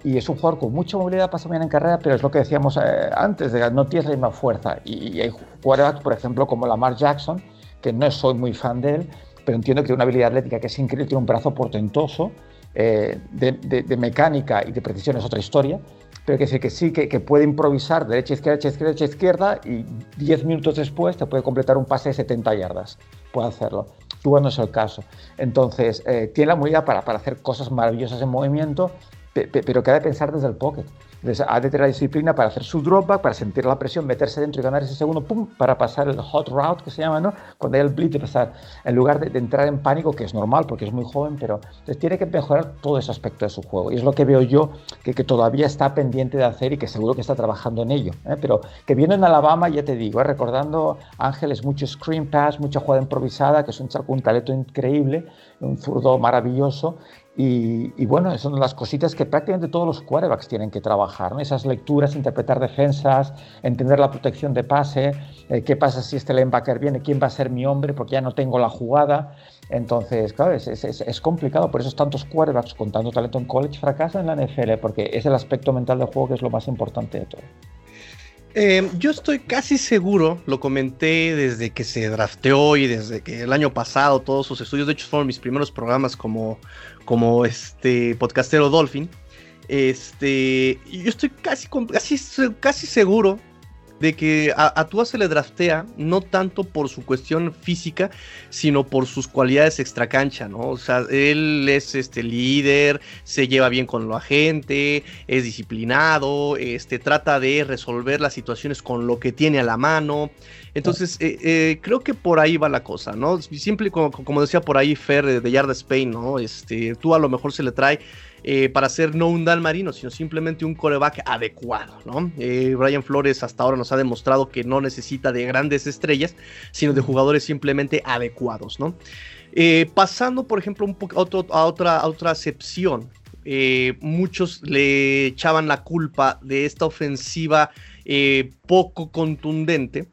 Y es un jugador con mucha movilidad, pasa bien en carrera, pero es lo que decíamos eh, antes, de, no tiene la misma fuerza. Y, hay jugadores, por ejemplo, como Lamar Jackson, que no soy muy fan de él, pero entiendo que tiene una habilidad atlética que es increíble, tiene un brazo portentoso, eh, de, mecánica y de precisión es otra historia, pero que, que sí, que, puede improvisar derecha, izquierda, derecha, izquierda, derecha, izquierda y 10 minutos después te puede completar un pase de 70 yardas. Puede hacerlo. Tú no es el caso. Entonces, eh, tiene la movilidad para, para hacer cosas maravillosas en movimiento, pero que ha de pensar desde el pocket. Entonces, ha de tener la disciplina para hacer su dropback, para sentir la presión, meterse dentro y ganar ese segundo, pum, para pasar el hot route que se llama, ¿no? Cuando hay el blitz de pasar, en lugar de, entrar en pánico, que es normal porque es muy joven, pero entonces tiene que mejorar todo ese aspecto de su juego. Y es lo que veo yo que, que todavía está pendiente de hacer y que seguro que está trabajando en ello. ¿eh? Pero que viene en Alabama, ya te digo, ¿eh? recordando Ángeles, mucho screen pass, mucha jugada improvisada, que es un, un talento increíble, un zurdo maravilloso y, bueno, son las cositas que prácticamente todos los quarterbacks tienen que trabajar, esas lecturas, interpretar defensas, entender la protección de pase, eh, qué pasa si este linebacker viene, quién va a ser mi hombre porque ya no tengo la jugada. Entonces, claro, es, es, complicado, por eso tantos quarterbacks con tanto talento en college fracasan en la NFL, porque es el aspecto mental del juego que es lo más importante de todo. Em, yo estoy casi seguro, lo comenté desde que se drafteó y desde que el año pasado todos sus estudios, de hecho fueron mis primeros programas como, como este podcastero Dolphin. Este, yo estoy casi, casi, casi seguro de que a, Tua se le draftea no tanto por su cuestión física, sino por sus cualidades extracancha, ¿no? O sea, él es este líder, se lleva bien con la gente, es disciplinado, este, trata de resolver las situaciones con lo que tiene a la mano. Entonces, eh, eh, creo que por ahí va la cosa, ¿no? Siempre, como, como decía por ahí Fer de Yard Spain, ¿no? Este, tú a lo mejor se le trae eh, para ser no un Dan Marino, sino simplemente un coreback adecuado, ¿no? Eh, Brian Flores hasta ahora nos ha demostrado que no necesita de grandes estrellas, sino de jugadores simplemente adecuados, ¿no? Eh, pasando, por ejemplo, a, otra, a otra acepción, muchos le echaban la culpa de esta ofensiva poco contundente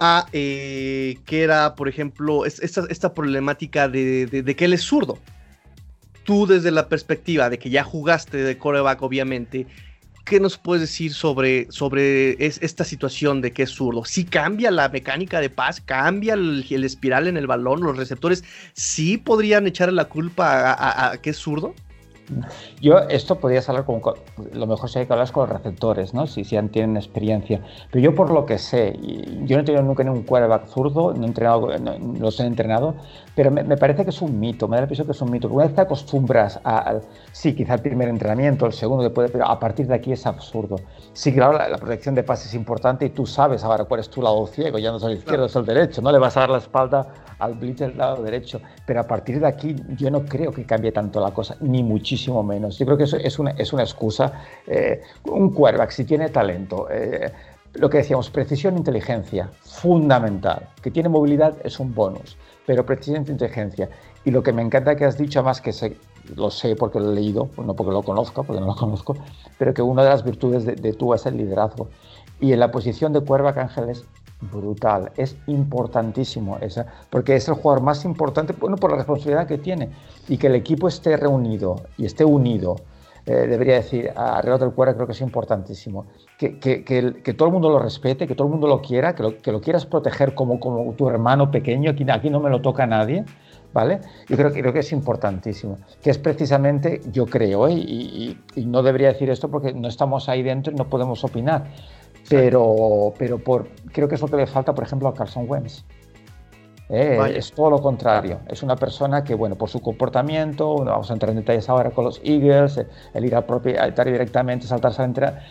a que era, por ejemplo, esta, problemática de, que él es zurdo tú desde la perspectiva de que ya jugaste de coreback, obviamente, ¿qué nos puedes decir sobre, sobre esta situación de que es zurdo? Si cambia la mecánica de paz, cambia el, espiral en el balón, los receptores, ¿sí podrían echarle la culpa a, que es zurdo? Yo, esto podría hablar con, lo mejor sería que hablas con los receptores, ¿no? Si, si tienen experiencia. Pero yo por lo que sé, yo no he tenido nunca un quarterback zurdo, no he entrenado, los he entrenado, pero me, parece que es un mito, me da la impresión que es un mito. Una vez te acostumbras a, sí, quizá el primer entrenamiento, el segundo, puede, pero a partir de aquí es absurdo. Sí, claro, la, protección de pase es importante y tú sabes ahora cuál es tu lado ciego, ya no es el izquierdo, es el derecho, no le vas a dar la espalda al blitz del lado derecho, pero a partir de aquí yo no creo que cambie tanto la cosa, ni muchísimo menos. Yo creo que eso es una, es una excusa. Eh, un quarterback, si tiene talento, eh, lo que decíamos, precisión e inteligencia, fundamental. Que tiene movilidad es un bonus pero precisamente inteligencia. Y lo que me encanta que has dicho, más que lo sé porque lo he leído, no porque lo conozco, porque no lo conozco, pero que una de las virtudes de, tú es el liderazgo. Y en la posición de Cuerva Ángel es brutal, es importantísimo esa, porque es el jugador más importante, bueno, por la responsabilidad que tiene. Y que el equipo esté reunido y esté unido, eh, debería decir, alrededor del Cuerva creo que es importantísimo que, todo el mundo lo respete, que todo el mundo lo quiera, que lo, que lo quieras proteger como, como tu hermano pequeño, aquí, aquí no me lo toca nadie, ¿vale? Yo creo, creo que es importantísimo, que es precisamente, yo creo, ¿eh? y, no debería decir esto porque no estamos ahí dentro y no podemos opinar, pero, pero por, creo que es lo que le falta, por ejemplo, a Carson Wentz. ¿eh? es todo lo contrario. Es una persona que, bueno, por su comportamiento, vamos a entrar en detalles ahora con los Eagles, el ir al propietario directamente, saltarse a la entrada,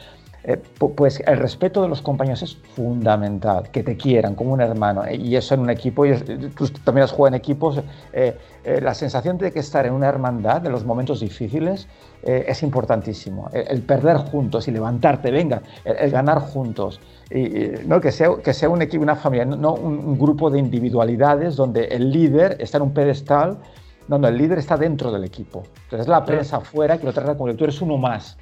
eh, pues el respeto de los compañeros es fundamental, que te quieran como un hermano. Eh, y eso en un equipo, y tú también has jugado en equipos, eh, la sensación de que estar en una hermandad de los momentos difíciles es importantísimo. El, perder juntos y levantarte, venga, el, ganar juntos. Y, ¿no? que, sea, que sea un equipo, una familia, no un, grupo de individualidades donde el líder está en un pedestal, donde el líder está dentro del equipo. Entonces la prensa afuera que lo trata como tú eres uno más.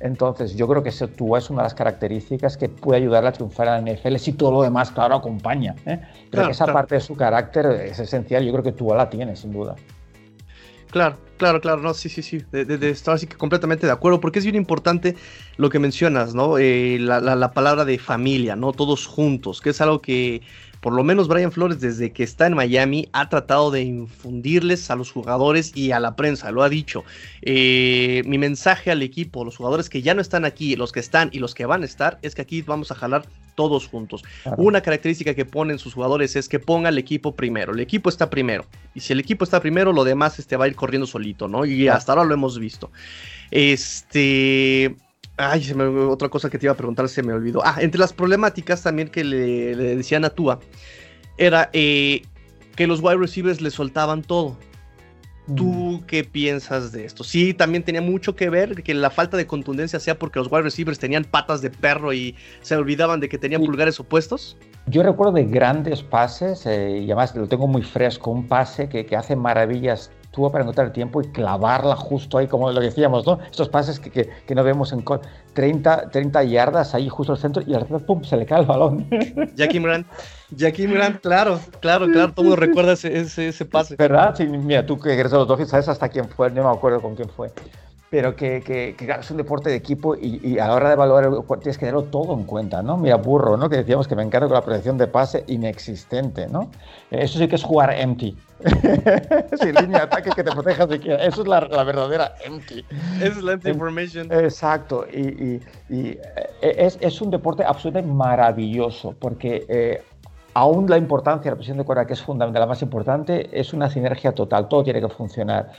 Entonces, yo creo que ese Tua es una de las características que puede ayudarle a triunfar en la NFL si todo lo demás, claro, acompaña. ¿eh? Pero esa parte de su carácter es esencial. Yo creo que Tua la tiene, sin duda. Claro, claro, claro, no, sí, sí, sí, de, de, estoy así que completamente de acuerdo, porque es bien importante lo que mencionas, ¿no? Eh, la, la, palabra de familia, ¿no? Todos juntos, que es algo que por lo menos Brian Flores desde que está en Miami ha tratado de infundirles a los jugadores y a la prensa, lo ha dicho. Eh, mi mensaje al equipo, los jugadores que ya no están aquí, los que están y los que van a estar, es que aquí vamos a jalar todos juntos. Una característica que ponen sus jugadores es que ponga el equipo primero. El equipo está primero. Y si el equipo está primero, lo demás este, va a ir corriendo solito, ¿no? Y hasta ahora lo hemos visto. Este. Ay, se me, otra cosa que te iba a preguntar se me olvidó. Ah, entre las problemáticas también que le, decían a Tua era eh, que los wide receivers le soltaban todo. ¿Tú mm. qué piensas de esto? Sí, también tenía mucho que ver que la falta de contundencia sea porque los wide receivers tenían patas de perro y se olvidaban de que tenían pulgares opuestos. Yo recuerdo de grandes pases, eh, y además lo tengo muy fresco, un pase que, que hace maravillas tú para encontrar el tiempo y clavarla justo ahí, como lo decíamos, ¿no? Estos pases que, que, que no vemos en 30, 30 yardas ahí justo al centro y al rato, ¡pum!, se le cae el balón. Jackie Moran, Jackie Moran, claro, claro, claro, todo mundo recuerda ese, ese, ese, pase. ¿Verdad? Sí, mira, tú que eres de los Dolphins sabes hasta quién fue, no me acuerdo con quién fue pero que, que, que, es un deporte de equipo y, a la hora de evaluar tienes que tenerlo todo en cuenta, ¿no? Mira, burro, ¿no? Que decíamos que me encargo con la protección de pase inexistente, ¿no? Eso sí que es jugar empty. Sin línea de ataque que te proteja siquiera. Eso es la, la verdadera empty. Es la empty information. Exacto. Y, y, y eh, es, es, un deporte absolutamente maravilloso porque eh, aún la importancia de la presión de cuerda, que es fundamental, la más importante, es una sinergia total, todo tiene que funcionar.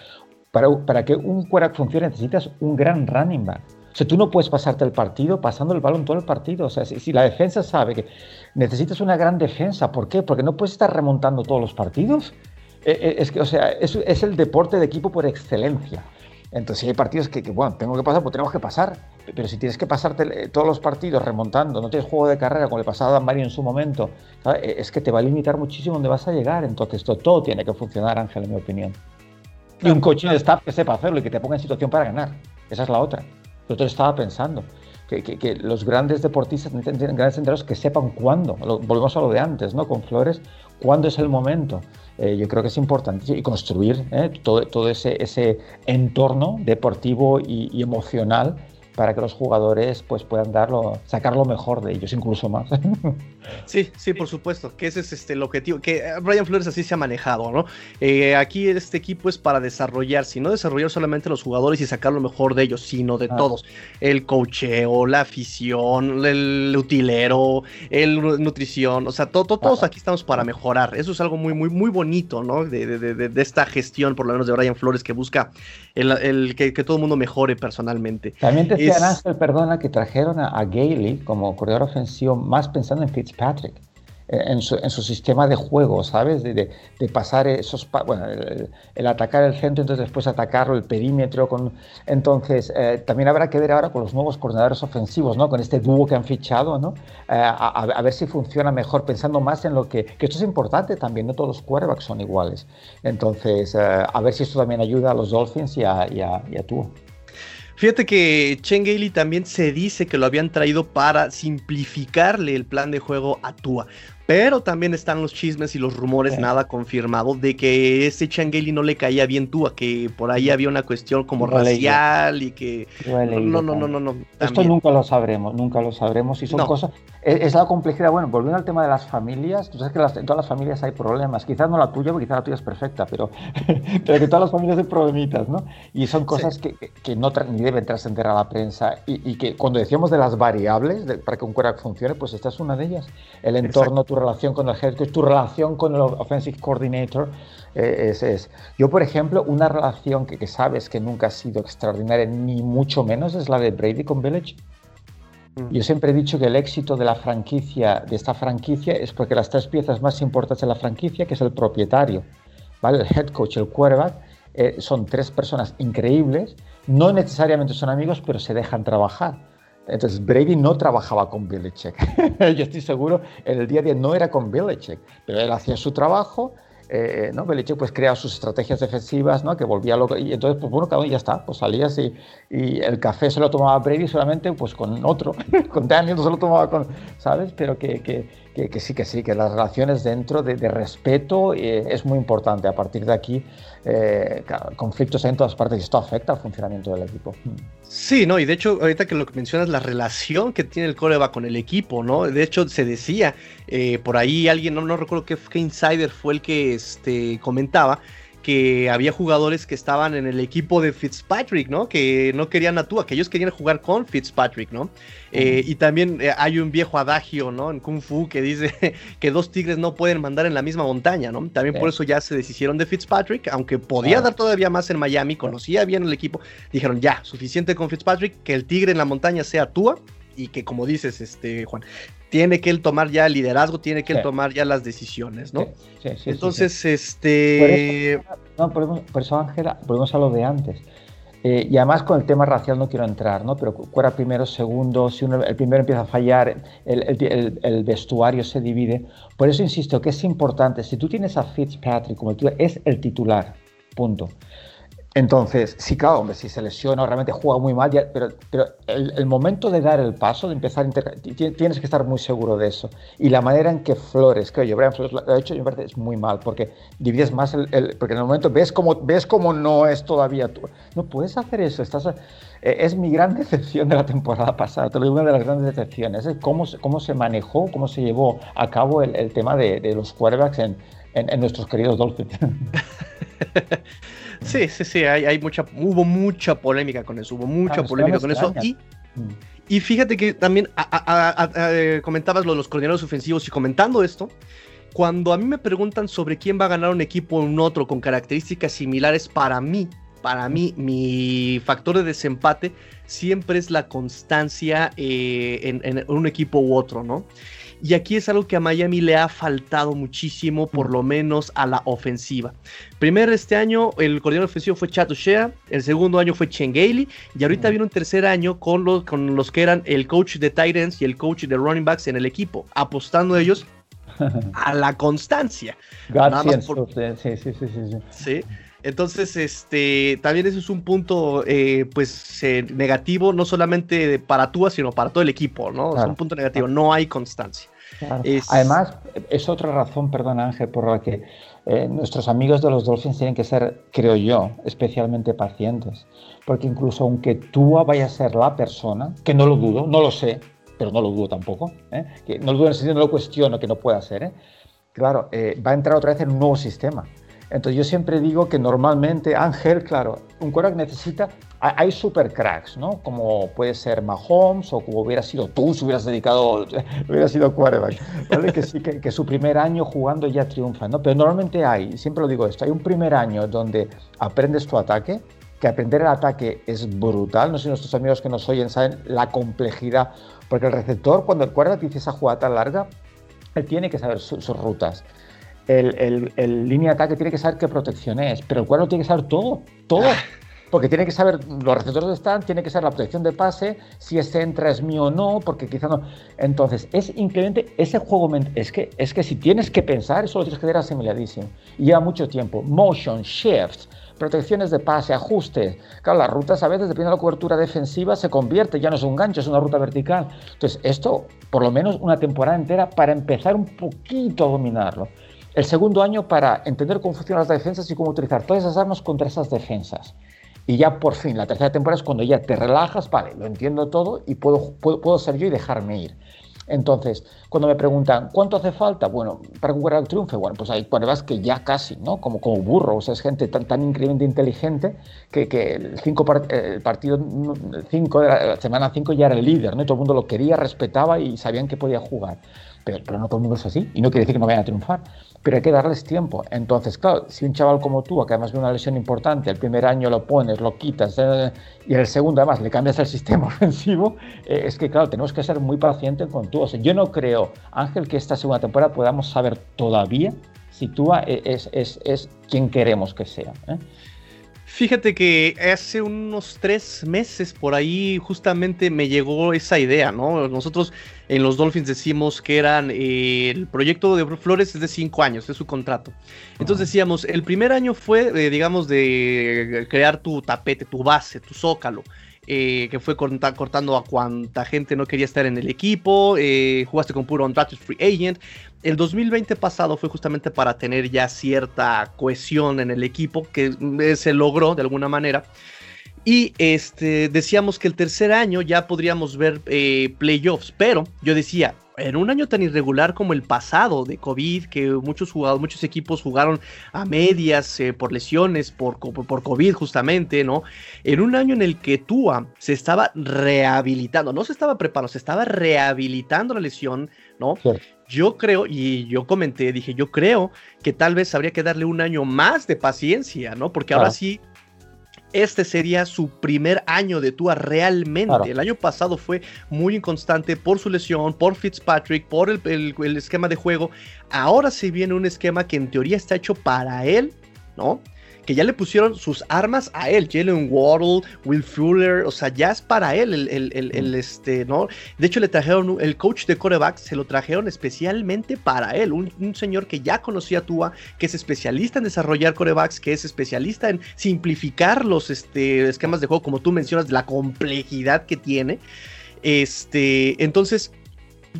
Para, que un quarterback funcione necesitas un gran running back. O sea, tú no puedes pasarte el partido pasando el balón todo el partido. O sea, si, la defensa sabe que necesitas una gran defensa, ¿por qué? Porque no puedes estar remontando todos los partidos. E, e, es que, o sea, es, es el deporte de equipo por excelencia. Entonces, si hay partidos que, bueno, tengo que pasar, pues tenemos que pasar. Pero si tienes que pasarte todos los partidos remontando, no tienes juego de carrera como le pasaba a Dan Mario en su momento, e, es que te va a limitar muchísimo dónde vas a llegar. Entonces, todo tiene que funcionar, Ángel, en mi opinión. Y un coche de staff que sepa hacerlo y que te ponga en situación para ganar. Esa es la otra. Yo te estaba pensando. Que, que, los grandes deportistas grandes entrenadores que sepan cuándo. volvemos a lo de antes, ¿no? Con Flores, cuándo es el momento. Eh, yo creo que es importante y construir ¿eh? todo, todo ese, ese, entorno deportivo y, y emocional para que los jugadores pues, puedan darlo, sacar lo mejor de ellos, incluso más. Sí, sí, por supuesto, que ese es este, el objetivo, que Brian Flores así se ha manejado, ¿no? Eh, aquí este equipo es para desarrollar, si no desarrollar solamente los jugadores y sacar lo mejor de ellos, sino de todos. El cocheo, la afición, el utilero, el nutrición, o sea, todos aquí estamos para mejorar. Eso es algo muy, muy, muy bonito, ¿no? De, de, de, esta gestión, por lo menos de Brian Flores, que busca el, el que, que, todo el mundo mejore personalmente. También te decía Ángel, perdona, que trajeron a, a Gailey como corredor ofensivo más pensando en Fitzpatrick Patrick. Eh, en su, en su, sistema de juego, ¿sabes? De, de, de pasar esos, bueno, el, el, atacar el centro, entonces después atacarlo, el perímetro. Con, entonces, eh, también habrá que ver ahora con los nuevos coordinadores ofensivos, ¿no? Con este dúo que han fichado, ¿no? Eh, a, a, ver si funciona mejor, pensando más en lo que, que esto es importante también, no todos los quarterbacks son iguales. Entonces, a ver si esto también ayuda a los Dolphins y a, y a, y a tú. Fíjate que Chen Gailey también se dice que lo habían traído para simplificarle el plan de juego a Tua. Pero también están los chismes y los rumores, nada confirmado, de que ese Changeli no le caía bien tú, a que por ahí había una cuestión como racial y que... No, no, no, no, no, Esto nunca lo sabremos, nunca lo sabremos. Y son cosas... Es, la complejidad. Bueno, volviendo al tema de las familias, tú sabes que en todas las familias hay problemas. Quizás no la tuya, porque quizás la tuya es perfecta, pero, pero que todas las familias hay problemitas, ¿no? Y son cosas que, que, no ni deben trascender a la prensa y, y, que cuando decíamos de las variables para que un quarterback funcione, pues esta es una de ellas. El entorno, tu relación con el head coach, tu relación con el offensive coordinator. Eh, es, es, Yo, por ejemplo, una relación que, que, sabes que nunca ha sido extraordinaria, ni mucho menos, es la de Brady con Village. Mm. Yo siempre he dicho que el éxito de la franquicia, de esta franquicia, es porque las tres piezas más importantes de la franquicia, que es el propietario, ¿vale? el head coach, el quarterback, eh, son tres personas increíbles, no necesariamente son amigos, pero se dejan trabajar. Entonces Brady no trabajaba con Belichick. Yo estoy seguro, en el día a día no era con Belichick, pero él hacía su trabajo. Eh, ¿no? Pues creaba sus estrategias defensivas, ¿no? que volvía loco. Y entonces, pues bueno, cada uno ya está, pues salías y, y el café se lo tomaba Brady solamente pues con otro, con Daniel no se lo tomaba con, ¿sabes? Pero que, que, sí, que sí, que las relaciones dentro de, respeto eh, es muy importante. A partir de aquí, eh, conflictos en todas partes y esto afecta al funcionamiento del equipo. Sí, no, y de hecho, ahorita que lo que mencionas, la relación que tiene el coreback con el equipo, ¿no? De hecho, se decía, eh, por ahí alguien, no, no recuerdo qué, qué insider fue el que este, comentaba, que había jugadores que estaban en el equipo de Fitzpatrick, ¿no? Que no querían a Tua, que ellos querían jugar con Fitzpatrick, ¿no? Eh, y también eh, hay un viejo adagio, ¿no? En Kung Fu que dice que dos tigres no pueden mandar en la misma montaña, ¿no? También por eso ya se deshicieron de Fitzpatrick, aunque podía dar todavía más en Miami, conocía bien el equipo, dijeron ya, suficiente con Fitzpatrick, que el tigre en la montaña sea Tua y que como dices, este Juan, tiene que él tomar ya el liderazgo, tiene que él tomar ya las decisiones, ¿no? Sí, sí, Entonces, este... Por eso, no, por eso, Ángela, volvemos a lo de antes. Eh, y además con el tema racial no quiero entrar, ¿no? Pero fuera primero, segundo, si uno, el primero empieza a fallar, el, el, el, vestuario se divide. Por eso insisto que es importante, si tú tienes a Fitzpatrick como tú, es el titular, punto. Entonces, sí, claro, hombre, si se lesiona realmente juega muy mal, pero, pero el, momento de dar el paso, de empezar, tienes que estar muy seguro de eso. Y la manera en que Flores, que yo, Brian Flores lo ha hecho, me parece es muy mal, porque divides más el, porque en el momento ves como ves como no es todavía tú. No puedes hacer eso, estás, eh, es mi gran decepción de la temporada pasada, te lo digo, una de las grandes decepciones, es cómo, cómo se manejó, cómo se llevó a cabo el, tema de, de, los quarterbacks en, en, en nuestros queridos Dolphins. Sí, sí, sí, hay, mucha, hubo mucha polémica con eso, hubo mucha polémica con eso. Y, mm. y, fíjate que también eh, comentabas lo de los coordinadores ofensivos y comentando esto, cuando a mí me preguntan sobre quién va a ganar un equipo o un otro con características similares, para mí, para mí, mi factor de desempate siempre es la constancia eh, en, en, un equipo u otro, ¿no? Y aquí es algo que a Miami le ha faltado muchísimo, por lo menos a la ofensiva. Primero este año el coordinador ofensivo fue Chato Shea, el segundo año fue Chen y ahorita viene un tercer año con los, con los que eran el coach de Titans y el coach de running backs en el equipo, apostando ellos a la constancia. sí, sí, sí, sí. Sí. Entonces, este, también eso es un punto, eh, pues, eh, negativo, no solamente para Tua, sino para todo el equipo, ¿no? es un punto negativo, no hay constancia. Además, es otra razón, perdón Ángel, por la que eh, nuestros amigos de los Dolphins tienen que ser, creo yo, especialmente pacientes. Porque incluso aunque Tua vaya a ser la persona, que no lo dudo, no lo sé, pero no lo dudo tampoco, que no lo dudo en el sentido, no lo cuestiono que no pueda ser, claro, va a entrar otra vez en un nuevo sistema. Entonces yo siempre digo que normalmente Ángel, claro, un quarterback necesita, hay super cracks, ¿no? Como puede ser Mahomes o como hubiera sido tú si hubieras dedicado, hubiera sido quarterback, ¿vale? Que sí, que, su primer año jugando ya triunfa, ¿no? Pero normalmente hay, siempre lo digo esto, hay un primer año donde aprendes tu ataque, que aprender el ataque es brutal, no sé si nuestros amigos que nos oyen saben la complejidad, porque el receptor cuando el quarterback dice esa jugada tan larga, él tiene que saber sus rutas el, línea de ataque tiene que saber qué protección es, pero el cuadro tiene que saber todo, todo. Porque tiene que saber los receptores de stand, tiene que saber la protección de pase, si ese entra es mío o no, porque quizá no. Entonces, es increíble ese juego. Es que, es que si tienes que pensar, eso lo tienes que tener asimiladísimo. Y lleva mucho tiempo. Motion, shifts, protecciones de pase, ajustes. Claro, las rutas a veces, dependiendo de la cobertura defensiva, se convierte, ya no es un gancho, es una ruta vertical. Entonces, esto, por lo menos una temporada entera para empezar un poquito a dominarlo el segundo año para entender cómo funcionan las defensas y cómo utilizar todas esas armas contra esas defensas. Y ya por fin, la tercera temporada es cuando ya te relajas, vale, lo entiendo todo y puedo, puedo, ser yo y dejarme ir. Entonces, cuando me preguntan, ¿cuánto hace falta? Bueno, para jugar al triunfo, bueno, pues hay pruebas que ya casi, ¿no? Como, como burro, o sea, es gente tan, tan increíblemente inteligente que, que el, cinco el partido 5 de la semana 5 ya era el líder, ¿no? Y todo el mundo lo quería, respetaba y sabían que podía jugar. Pero, pero no todo el mundo es así, y no quiere decir que no vayan a triunfar pero hay que darles tiempo. Entonces, claro, si un chaval como tú, que además de una lesión importante, el primer año lo pones, lo quitas, eh, y el segundo además le cambias el sistema ofensivo, eh, es que, claro, tenemos que ser muy pacientes con tú. O sea, yo no creo, Ángel, que esta segunda temporada podamos saber todavía si tú es, es, es quien queremos que sea. ¿eh? Fíjate que hace unos tres meses por ahí justamente me llegó esa idea, ¿no? Nosotros en los Dolphins decimos que eran eh, el proyecto de Flores es de cinco años, es su contrato. Entonces decíamos, el primer año fue, digamos, de crear tu tapete, tu base, tu zócalo. Eh, que fue cortando a cuanta gente no quería estar en el equipo, eh, jugaste con puro undrafted free agent. El 2020 pasado fue justamente para tener ya cierta cohesión en el equipo, que eh, se logró de alguna manera. Y este, decíamos que el tercer año ya podríamos ver playoffs, pero yo decía, en un año tan irregular como el pasado de COVID, que muchos jugadores, muchos equipos jugaron a medias eh, por lesiones, por, por COVID justamente, ¿no? En un año en el que Tua se estaba rehabilitando, no se estaba preparando, se estaba rehabilitando la lesión, ¿no? Yo creo, y yo comenté, dije, yo creo que tal vez habría que darle un año más de paciencia, ¿no? Porque ahora sí este sería su primer año de Tua realmente. El año pasado fue muy inconstante por su lesión, por Fitzpatrick, por el, esquema de juego. Ahora se viene un esquema que en teoría está hecho para él, ¿no? Que ya le pusieron sus armas a él, Jalen Waddle, Will Fuller, o sea, ya es para él el, mm. este, ¿no? De hecho, le trajeron, el coach de coreback se lo trajeron especialmente para él, un, señor que ya conocía a Tua, que es especialista en desarrollar corebacks, que es especialista en simplificar los este, esquemas de juego, como tú mencionas, la complejidad que tiene. Este, entonces,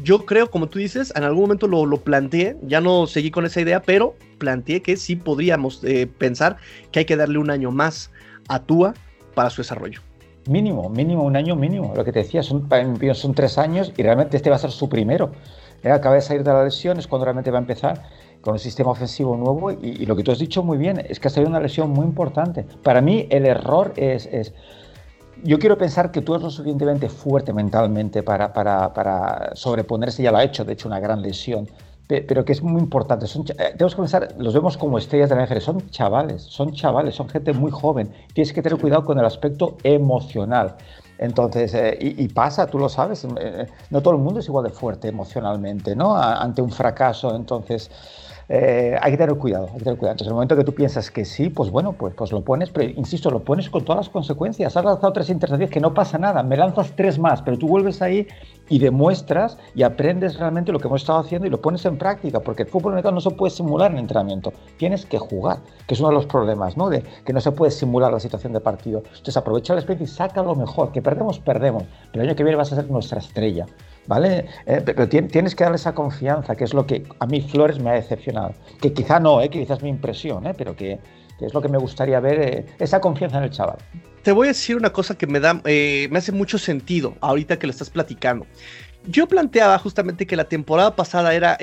yo creo, como tú dices, en algún momento lo, lo, planteé, ya no seguí con esa idea, pero planteé que sí podríamos eh, pensar que hay que darle un año más a Tua para su desarrollo. Mínimo, mínimo, un año mínimo. Lo que te decía, son, son tres años y realmente este va a ser su primero. Acaba de salir de la lesión, es cuando realmente va a empezar con un sistema ofensivo nuevo y, lo que tú has dicho muy bien, es que ha salido una lesión muy importante. Para mí el error es, es yo quiero pensar que tú eres lo suficientemente fuerte mentalmente para, para, para, sobreponerse, ya lo ha hecho, de hecho, una gran lesión, pero que es muy importante. Son, eh, tenemos que pensar, los vemos como estrellas de la NFL, son chavales, son chavales, son gente muy joven. Tienes que tener cuidado con el aspecto emocional. Entonces, eh, y, pasa, tú lo sabes, eh, no todo el mundo es igual de fuerte emocionalmente, ¿no? ante un fracaso, entonces eh, hay que tener cuidado, hay que tener cuidado. Entonces, en el momento que tú piensas que sí, pues bueno, pues, pues lo pones, pero insisto, lo pones con todas las consecuencias. Has lanzado tres intercepciones que no pasa nada, me lanzas tres más, pero tú vuelves ahí y demuestras y aprendes realmente lo que hemos estado haciendo y lo pones en práctica, porque el fútbol americano no se puede simular en entrenamiento, tienes que jugar, que es uno de los problemas, ¿no? De que no se puede simular la situación de partido. Entonces, aprovecha la experiencia y saca lo mejor, que perdemos, perdemos, pero el año que viene vas a ser nuestra estrella. ¿Vale? Eh, pero tienes que darle esa confianza, que es lo que a mí Flores me ha decepcionado. Que quizá no, ¿eh? que quizás mi impresión, ¿eh? pero que, es lo que me gustaría ver, eh, esa confianza en el chaval. Te voy a decir una cosa que me da, me hace mucho sentido ahorita que lo estás platicando. Yo planteaba justamente que la temporada pasada era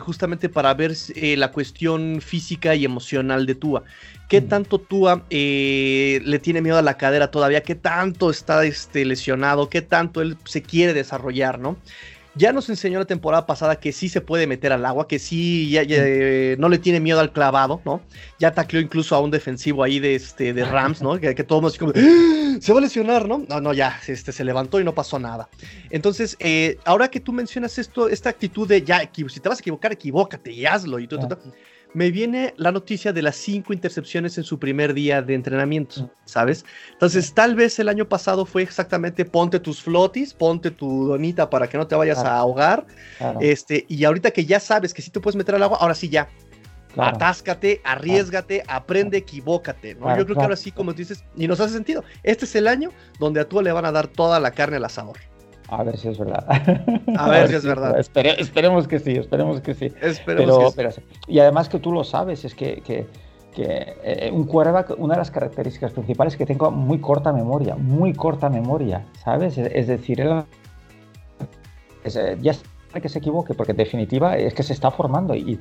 justamente para ver la cuestión física y emocional de Tua. ¿Qué tanto Tua eh, le tiene miedo a la cadera todavía? ¿Qué tanto está este, lesionado? ¿Qué tanto él se quiere desarrollar, no? Ya nos enseñó la temporada pasada que sí se puede meter al agua, que sí ya, eh, no le tiene miedo al clavado, ¿no? Ya tacleó incluso a un defensivo ahí de, este, de Rams, ¿no? Que, que todo así como, ¡Ah! se va a lesionar, ¿no? No, no, ya, este, se levantó y no pasó nada. Entonces, eh, ahora que tú mencionas esto, esta actitud de ya, si te vas a equivocar, equivócate y hazlo y todo me viene la noticia de las cinco intercepciones en su primer día de entrenamiento, ¿sabes? Entonces, tal vez el año pasado fue exactamente ponte tus flotis, ponte tu donita para que no te vayas a ahogar. Este, y ahorita que ya sabes que sí te puedes meter al agua, ahora sí ya. Atáscate, arriesgate, aprende, equivócate. ¿no? Yo creo que ahora sí, como dices, y nos hace sentido. Este es el año donde a tú le van a dar toda la carne al asador. A ver si es verdad. A ver, si es verdad. esperemos que sí, esperemos que sí. Esperemos que sí. y además que tú lo sabes, es que, que, eh, un quarterback, una de las características principales es que tenga muy corta memoria, muy corta memoria, ¿sabes? Es, decir, él, es, eh, ya que se equivoque, porque en definitiva es que se está formando. Y,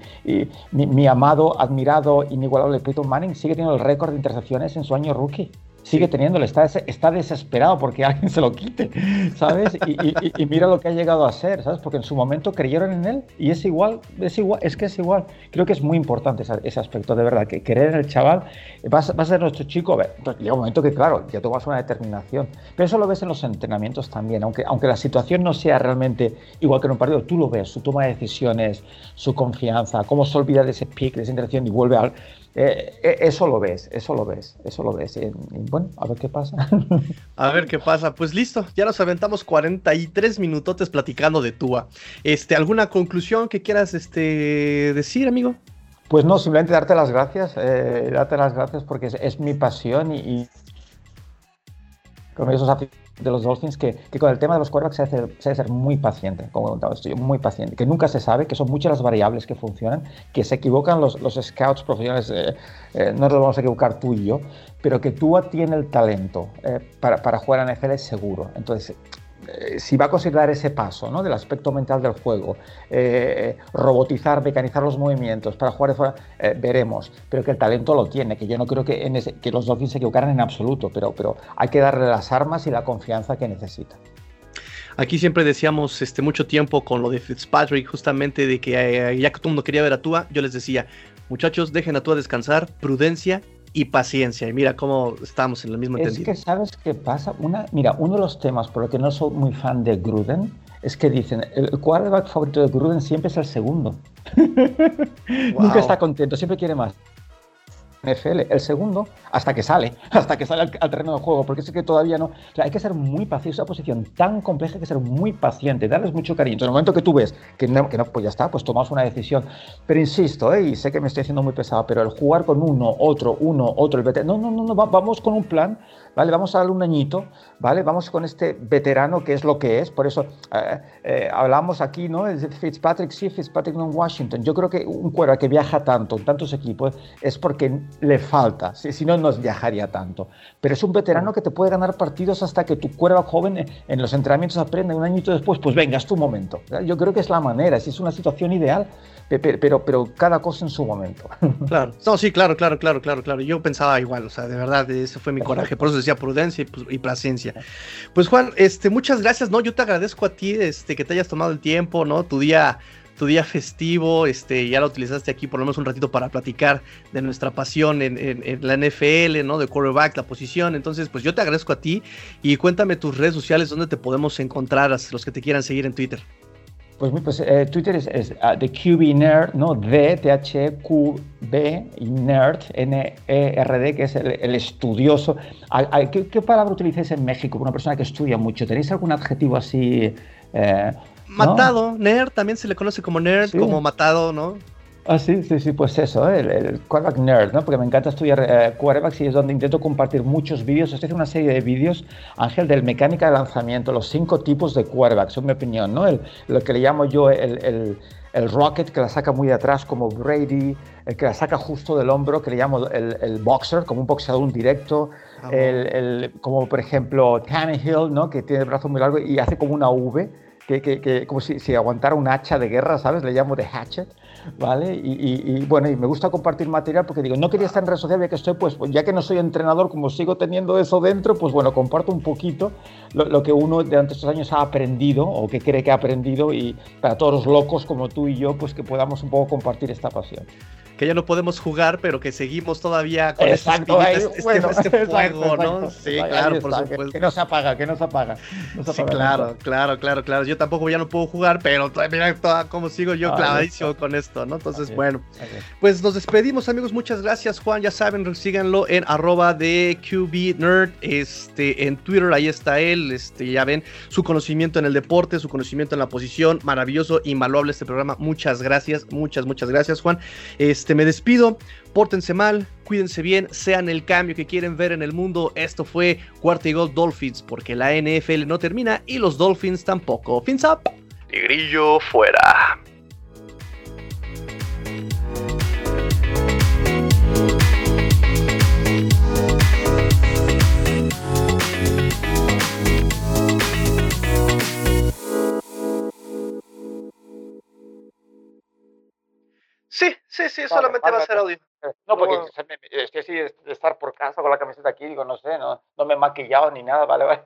mi, mi, amado, admirado, inigualable Peyton Manning sigue teniendo el récord de intercepciones en su año rookie sigue teniéndolo, está, está desesperado porque alguien se lo quite, ¿sabes? Y, mira lo que ha llegado a ser, ¿sabes? Porque en su momento creyeron en él y es igual, es igual, es que es igual. Creo que es muy importante ese, aspecto, de verdad, que querer en el chaval va, a ser nuestro chico. Ver, llega un momento que, claro, ya tomas una determinación, pero eso lo ves en los entrenamientos también, aunque, aunque la situación no sea realmente igual que en un partido, tú lo ves, su toma de decisiones, su confianza, cómo se olvida de ese pick, de esa interacción y vuelve al eh, eh, eso lo ves, eso lo ves, eso lo ves. Y, bueno, a ver qué pasa. a ver qué pasa. Pues listo, ya nos aventamos 43 minutotes platicando de Tua. Este, ¿Alguna conclusión que quieras este, decir, amigo? Pues no, simplemente darte las gracias, eh, darte las gracias porque es, mi pasión y, con esos de los Dolphins que, que, con el tema de los quarterbacks se debe, ser, muy paciente, como comentaba estoy muy paciente, que nunca se sabe, que son muchas las variables que funcionan, que se equivocan los, los scouts profesionales, eh, eh, no nos vamos a equivocar tú y yo, pero que tú tiene el talento eh, para, para, jugar a NFL seguro. Entonces, eh, si va a considerar ese paso ¿no? del aspecto mental del juego, eh, robotizar, mecanizar los movimientos para jugar de fuera, eh, veremos. Pero que el talento lo tiene, que yo no creo que, en que los Dolphins se equivocaran en absoluto, pero, pero hay que darle las armas y la confianza que necesita. Aquí siempre decíamos este, mucho tiempo con lo de Fitzpatrick, justamente de que ya que todo el mundo quería ver a Tua, yo les decía, muchachos, dejen a Tua descansar, prudencia y paciencia. Y mira cómo estamos en el mismo entendido. Es que sabes qué pasa. Una, mira, uno de los temas por los que no soy muy fan de Gruden es que dicen el quarterback favorito de Gruden siempre es el segundo. Nunca está contento, siempre quiere más. NFL, el segundo, hasta que sale, hasta que sale al, terreno de juego, porque es que todavía no. Hay que ser muy paciente, es una posición tan compleja, hay que ser muy paciente, darles mucho cariño. Entonces, en el momento que tú ves que no, que no pues ya está, pues tomas una decisión. Pero insisto, ¿eh? y sé que me estoy haciendo muy pesado, pero el jugar con uno, otro, uno, otro, el veterano, no, no, no, no, vamos con un plan ¿vale? Vamos a darle un añito, ¿vale? Vamos con este veterano que es lo que es, por eso eh, eh, hablamos aquí, ¿no? Fitzpatrick, sí, Fitzpatrick en Washington. Yo creo que un cuero que viaja tanto en tantos equipos es porque le falta, si, si no, no viajaría tanto. Pero es un veterano que te puede ganar partidos hasta que tu cuero joven en los entrenamientos aprenda un añito después, pues venga, es tu momento. Yo creo que es la manera, si es una situación ideal, pero, pero, cada cosa en su momento. Claro, no, sí, claro, claro, claro, claro, claro. Yo pensaba igual, o sea, de verdad, ese fue mi coraje. Por eso decía prudencia y, pues. Pues Juan, este, muchas gracias, ¿no? Yo te agradezco a ti, este, que te hayas tomado el tiempo, ¿no? Tu día tu día festivo, este, ya lo utilizaste aquí por lo menos un ratito para platicar de nuestra pasión en, en, la NFL, ¿no? De quarterback, la posición. Entonces, pues yo te agradezco a ti y cuéntame tus redes sociales donde te podemos encontrar, los que te quieran seguir en Twitter. Pues, pues eh, Twitter es, es uh, The QB Nerd, ¿no? D, T, H, Q, B y Nerd, N-E-R-D, que es el, estudioso. ¿Qué, ¿Qué, palabra utilizáis en México una persona que estudia mucho? ¿Tenéis algún adjetivo así? Eh, matado, nerd, también se le conoce como nerd, como matado, ¿no? Ah, sí, sí, sí, pues eso, el, el quarterback nerd, ¿no? Porque me encanta estudiar eh, quarterbacks y es donde intento compartir muchos vídeos. Estoy haciendo una serie de vídeos, Ángel, del mecánica de lanzamiento, los cinco tipos de quarterbacks, en mi opinión, ¿no? El, lo que le llamo yo el, el, el, rocket, que la saca muy de atrás, como Brady, el que la saca justo del hombro, que le llamo el, boxer, como un boxeador directo, ah, el, como por ejemplo Tannehill, ¿no? Que tiene el brazo muy largo y hace como una V, que, como si, aguantara un hacha de guerra, ¿sabes? Le llamo de hatchet. ¿vale? Y, bueno, y me gusta compartir material porque digo, no quería estar en redes sociales ya que estoy, pues, ya que no soy entrenador, como sigo teniendo eso dentro, pues bueno, comparto un poquito lo, que uno durante estos años ha aprendido o que cree que ha aprendido y para todos los locos como tú y yo, pues que podamos un poco compartir esta pasión que ya no podemos jugar, pero que seguimos todavía con este, este, fuego, ¿no? Sí, claro, por supuesto. Que, no se apaga, que no se apaga. sí, claro, claro, claro, claro. Yo tampoco ya no puedo jugar, pero mira cómo sigo yo clavadísimo con esto, ¿no? Entonces, bueno, pues nos despedimos, amigos. Muchas gracias, Juan. Ya saben, síganlo en arroba de QB Nerd, este, en Twitter, ahí está él, este, ya ven, su conocimiento en el deporte, su conocimiento en la posición, maravilloso, invaluable este programa. Muchas gracias, muchas, muchas gracias, Juan. Este, este, me despido, pórtense mal, cuídense bien, sean el cambio que quieren ver en el mundo. Esto fue Cuarta y Gol Dolphins, porque la NFL no termina y los Dolphins tampoco. Fins up. Tigrillo fuera. Sí, sí, sí, solamente va a ser audio. No, porque estoy así de estar por casa con la camiseta aquí, digo, no sé, no, no me he maquillado ni nada, vale, vale.